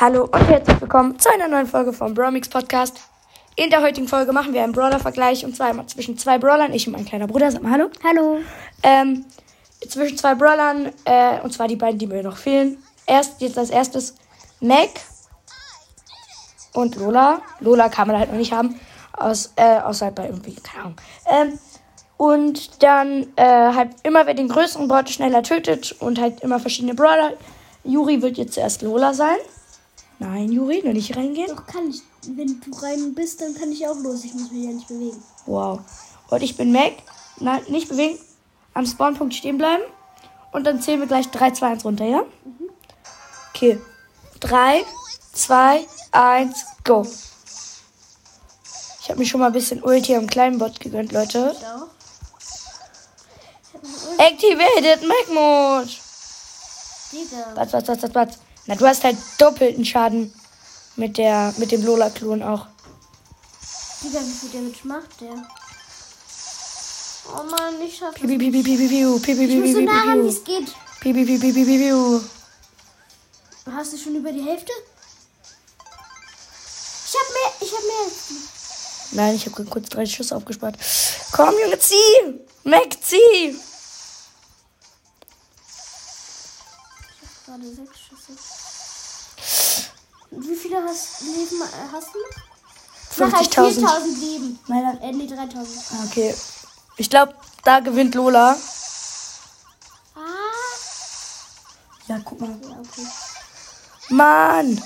Hallo und herzlich willkommen zu einer neuen Folge vom Bromix Podcast. In der heutigen Folge machen wir einen Brawler-Vergleich und zwar immer zwischen zwei Brawlern, ich und mein kleiner Bruder. Sag mal Hallo. Hallo. Ähm, zwischen zwei Brawlern, äh, und zwar die beiden, die mir noch fehlen. Erst, jetzt als erstes Mac und Lola. Lola kann man halt noch nicht haben, aus, äh, außer bei irgendwie, keine Ahnung. Ähm, und dann äh, halt immer, wer den größeren Bot schneller tötet und halt immer verschiedene Brawler. Juri wird jetzt zuerst Lola sein. Nein, Juri, nur nicht reingehen. Doch kann ich. Wenn du rein bist, dann kann ich auch los. Ich muss mich ja nicht bewegen. Wow. Und ich bin Mac. Nein, nicht bewegen. Am Spawnpunkt stehen bleiben. Und dann zählen wir gleich 3, 2, 1 runter, ja? Okay. 3, 2, 1, go. Ich habe mir schon mal ein bisschen Ulti am kleinen Bot gegönnt, Leute. Ich auch. Activated Mac Mode. Digga. Was, was, was, was, was? Na, du hast halt doppelten Schaden mit der, mit dem Lola-Klon auch. Digga, wie viel Damage macht der? Oh Mann, ich schaff Piu, piu, piu, piu, piu, piu, piu, piu, Ich muss so nah ran, wie es geht. Hast du schon über die Hälfte? Ich hab mehr. Ich hab mehr. Nein, ich habe kurz drei Schüsse aufgespart. Komm, Junge, zieh! Mac, zieh! Gerade sechs Schüsse. Wie viele hast, Leben äh, hast du noch? Mach halt 50.000. 4000 Leben. Meiner- Äh, nee, 3000. Okay. Ich glaube, da gewinnt Lola. Ah. Ja, guck mal. Ja, okay. Mann!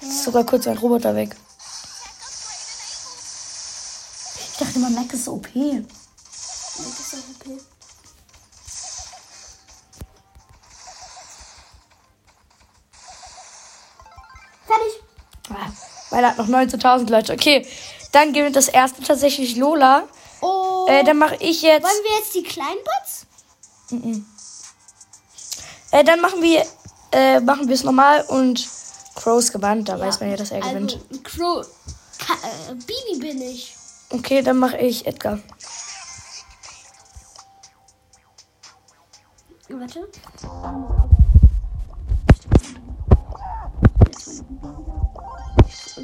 Ist sogar kurz ein Roboter weg. Ich dachte immer, Mac ist so OP. Das ist auch Ah, Meiner hat noch 19.000 Leute. Okay, dann gewinnt das erste tatsächlich Lola. Oh. Äh, dann mache ich jetzt. Wollen wir jetzt die kleinen Bots? Äh, dann machen wir äh, machen wir es normal und Crows gewandt. Da weiß man ja, dass er gewinnt. Also, Crow. Ka äh, Bibi bin ich. Okay, dann mache ich Edgar. Warte.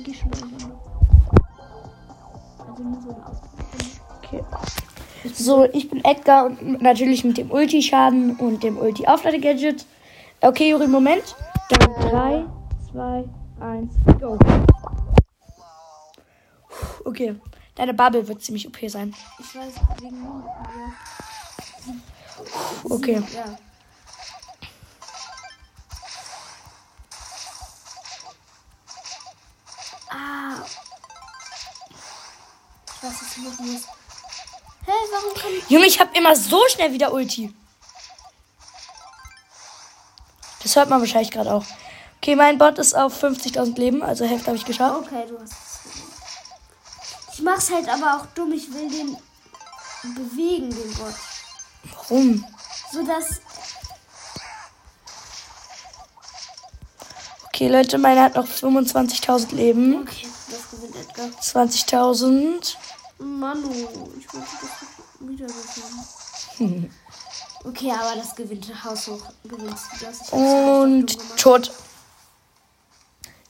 Geh schon mal. Also nur so ein. Okay. So, ich bin Edgar und natürlich mit dem Ulti-Schaden und dem Ulti-Auflade-Gadget. Okay, Juri, Moment. Dann 3, 2, 1, go. Okay, deine Bubble wird ziemlich OP sein. Ich weiß, wegen mir. Okay. Ja. Ich du machen musst. Hä, warum kann Junge, ich habe immer so schnell wieder Ulti. Das hört man wahrscheinlich gerade auch. Okay, mein Bot ist auf 50.000 Leben, also Hälfte habe ich geschafft. Okay, du hast es. Ich mach's halt aber auch dumm. Ich will den bewegen, den Bot. Warum? So dass. Okay, Leute, meine hat noch 25.000 Leben. Okay, das gewinnt Edgar. 20.000. Manu, ich wollte das wieder bekommen. Okay, aber das gewinnt haushoch. Gewinnst du das? Und tot.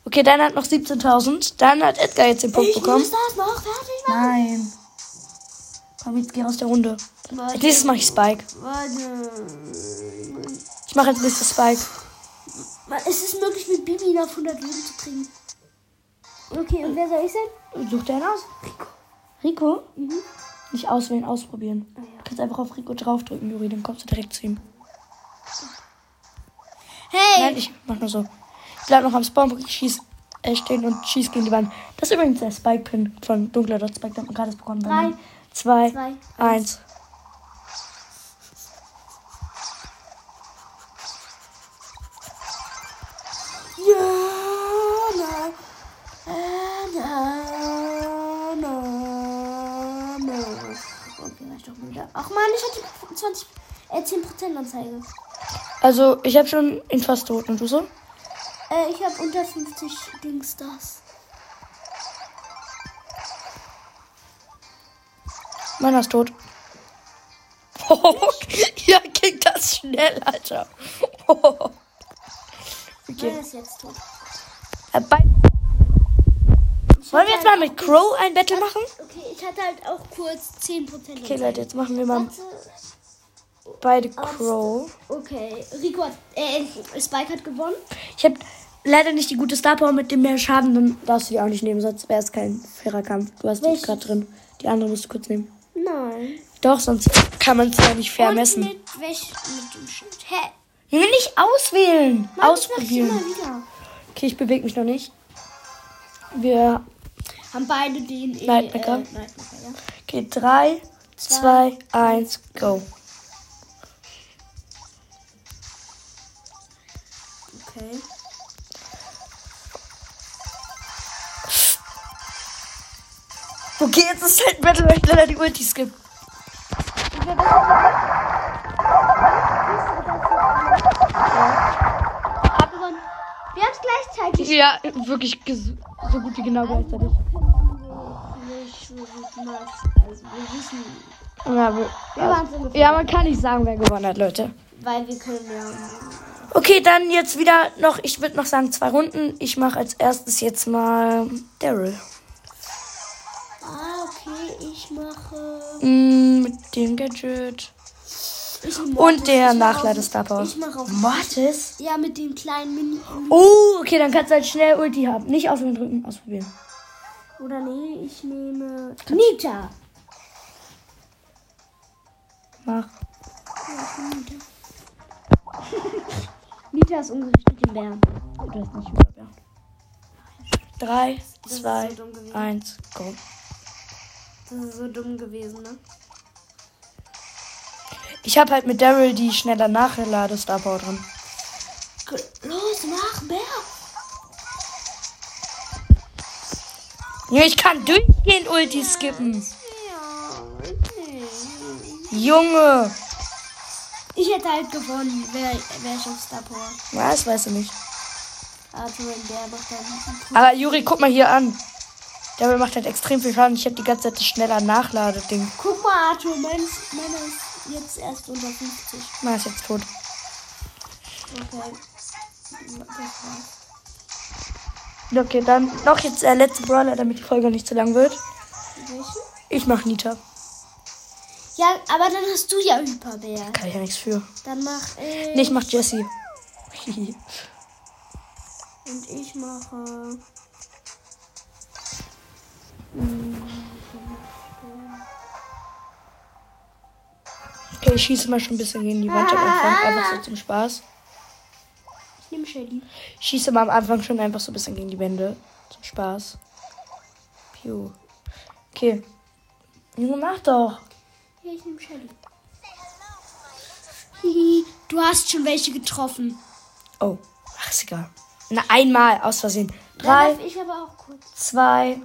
Okay, dann hat noch 17.000. Dann hat Edgar jetzt den Punkt Ich bekommen. muss das noch fertig machen. Nein. Komm, jetzt geh aus der Runde. Warte, Als nächstes mache ich Spike. warte. Ich mache als nächstes Spike. Es ist möglich, mit Bibi auf 100 Leben zu kriegen. Okay, und wer soll ich sein? Such dir einen aus. Rico. Rico? Mhm. Nicht auswählen, ausprobieren. Ah, ja. Du kannst einfach auf Rico draufdrücken, Juri, dann kommst du direkt zu ihm. Hey! Nein, ich mach nur so. Ich bleib noch am Spawnpunkt, ich schieß, äh, stehen und schieß gegen die Wand. Das ist übrigens der Spike-Pin von Dunkler Dot Spike, den hat man gerade bekommen. Drei, zwei, zwei, eins. Ja, wieder. Ach man, ich hatte 20, äh, 10% Anzeige. Also, ich habe schon ihn fast tot. Und du so? Äh, ich habe unter 50 Dingstars. Meiner ist tot. ja, ging das schnell, Alter. Okay. Nein, ist jetzt tot. Äh, bei Wollen wir jetzt halt mal mit auch Crow ein Battle machen? Okay, ich hatte halt auch kurz 10%. Okay, Leute, jetzt machen wir mal Warte. beide Crow. Okay, Rico hat, äh, Spike hat gewonnen. Ich habe leider nicht die gute Star Power mit dem mehr Schaden, dann darfst du die auch nicht nehmen, sonst wäre es kein fairer Kampf. Du hast die Welche? gerade drin. Die andere musst du kurz nehmen. Nein. Doch, sonst kann man es ja nicht fair Und messen. mit welch, mit dem Schild. Hä? Junge, nicht auswählen. Mann, Ausprobieren. Das mach ich immer wieder. Okay, ich bewege mich noch nicht. Wir. Haben beide den äh, Nightmaker. Nightmaker, ja. Okay, 3, 2, 1, go. Okay. Okay, jetzt ist halt Battle, weil ich leider die Ulti skip. Wir haben es gleichzeitig. Ja, wirklich so gut wie genau gleichzeitig. Also wir wissen, Ja, wir, wir ja, man kann nicht sagen, wer gewonnen hat, Leute. Weil wir können ja. Okay, dann jetzt wieder noch, ich würde noch sagen, zwei Runden. Ich mache als erstes jetzt mal Daryl. Ah, okay, ich mache. Mm, mit dem Gadget. Und der auf- Star Power. Ich mache auf. Mortis? Ja, mit dem kleinen Mini. Oh, okay, dann kannst du halt schnell Ulti haben. Nicht ausprobieren drücken, ausprobieren. Oder nee, ich nehme. Nita. Mach. Nita ist ungerichtet den Bären. Du hast nicht ist zwei, so dumm gewesen. eins, go. Das ist so dumm gewesen, ne? Ich habe halt mit Daryl die schneller Nachlade Star Power drin. Los, mach Bär. Ja, ich kann durchgehend Ulti skippen. Ja. Junge. Ich hätte halt gewonnen, wäre wär ich auf Star Power. Was, weißt du nicht. Also der dann. Aber Juri, guck mal hier an. Daryl macht halt extrem viel Schaden. Ich habe die ganze Zeit das schneller Nachladeding. Guck mal, Arthur, meins, meiner ist jetzt erst unter 50. Na, ist jetzt tot. Okay. Das war's. Okay, dann noch jetzt der letzte Brawler, damit die Folge nicht zu lang wird. Welche? Ich mach Nita. Ja, aber dann hast du ja Hyperbär. Kann ich ja nichts für. Dann mach ich. Nee, ich mach Jessie. Und ich mache. okay, ich schieße mal schon ein bisschen gegen die Wand am Anfang. Einfach so zum Spaß. Nehme Shelly. Ich schieße mal am Anfang schon einfach so ein bisschen gegen die Wände. Zum Spaß. Piu. Okay. Junge, mach doch. Ja, ich nehme Shelly. Du hast schon welche getroffen. Oh, ach, ist egal. Na, einmal, aus Versehen. Drei, ich aber auch kurz. zwei,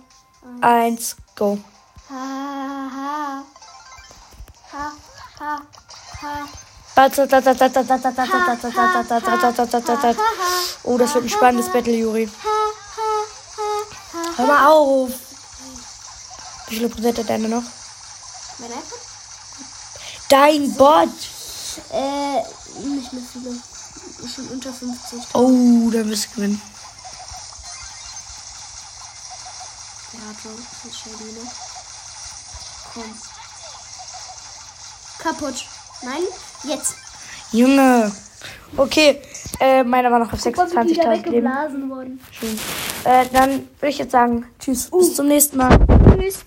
eins, go. Ha, ha. Ha, ha, ha. Oh, das wird ein spannendes Battle, Juri. Hör mal auf. Wie viele Prozent hat deine noch? Mein iPhone? Dein Bot. Äh, nicht mehr viele. Schon unter 50. Oh, da wirst du gewinnen. Ja, Joe, das ist Shelly, ne? Komm. Kaputt. Nein, jetzt. Junge. Okay, äh, meiner war noch auf Guck mal, wie die da 26.000 Leben. wurden. Schön. Äh, dann würde ich jetzt sagen, tschüss, bis zum nächsten Mal. Tschüss.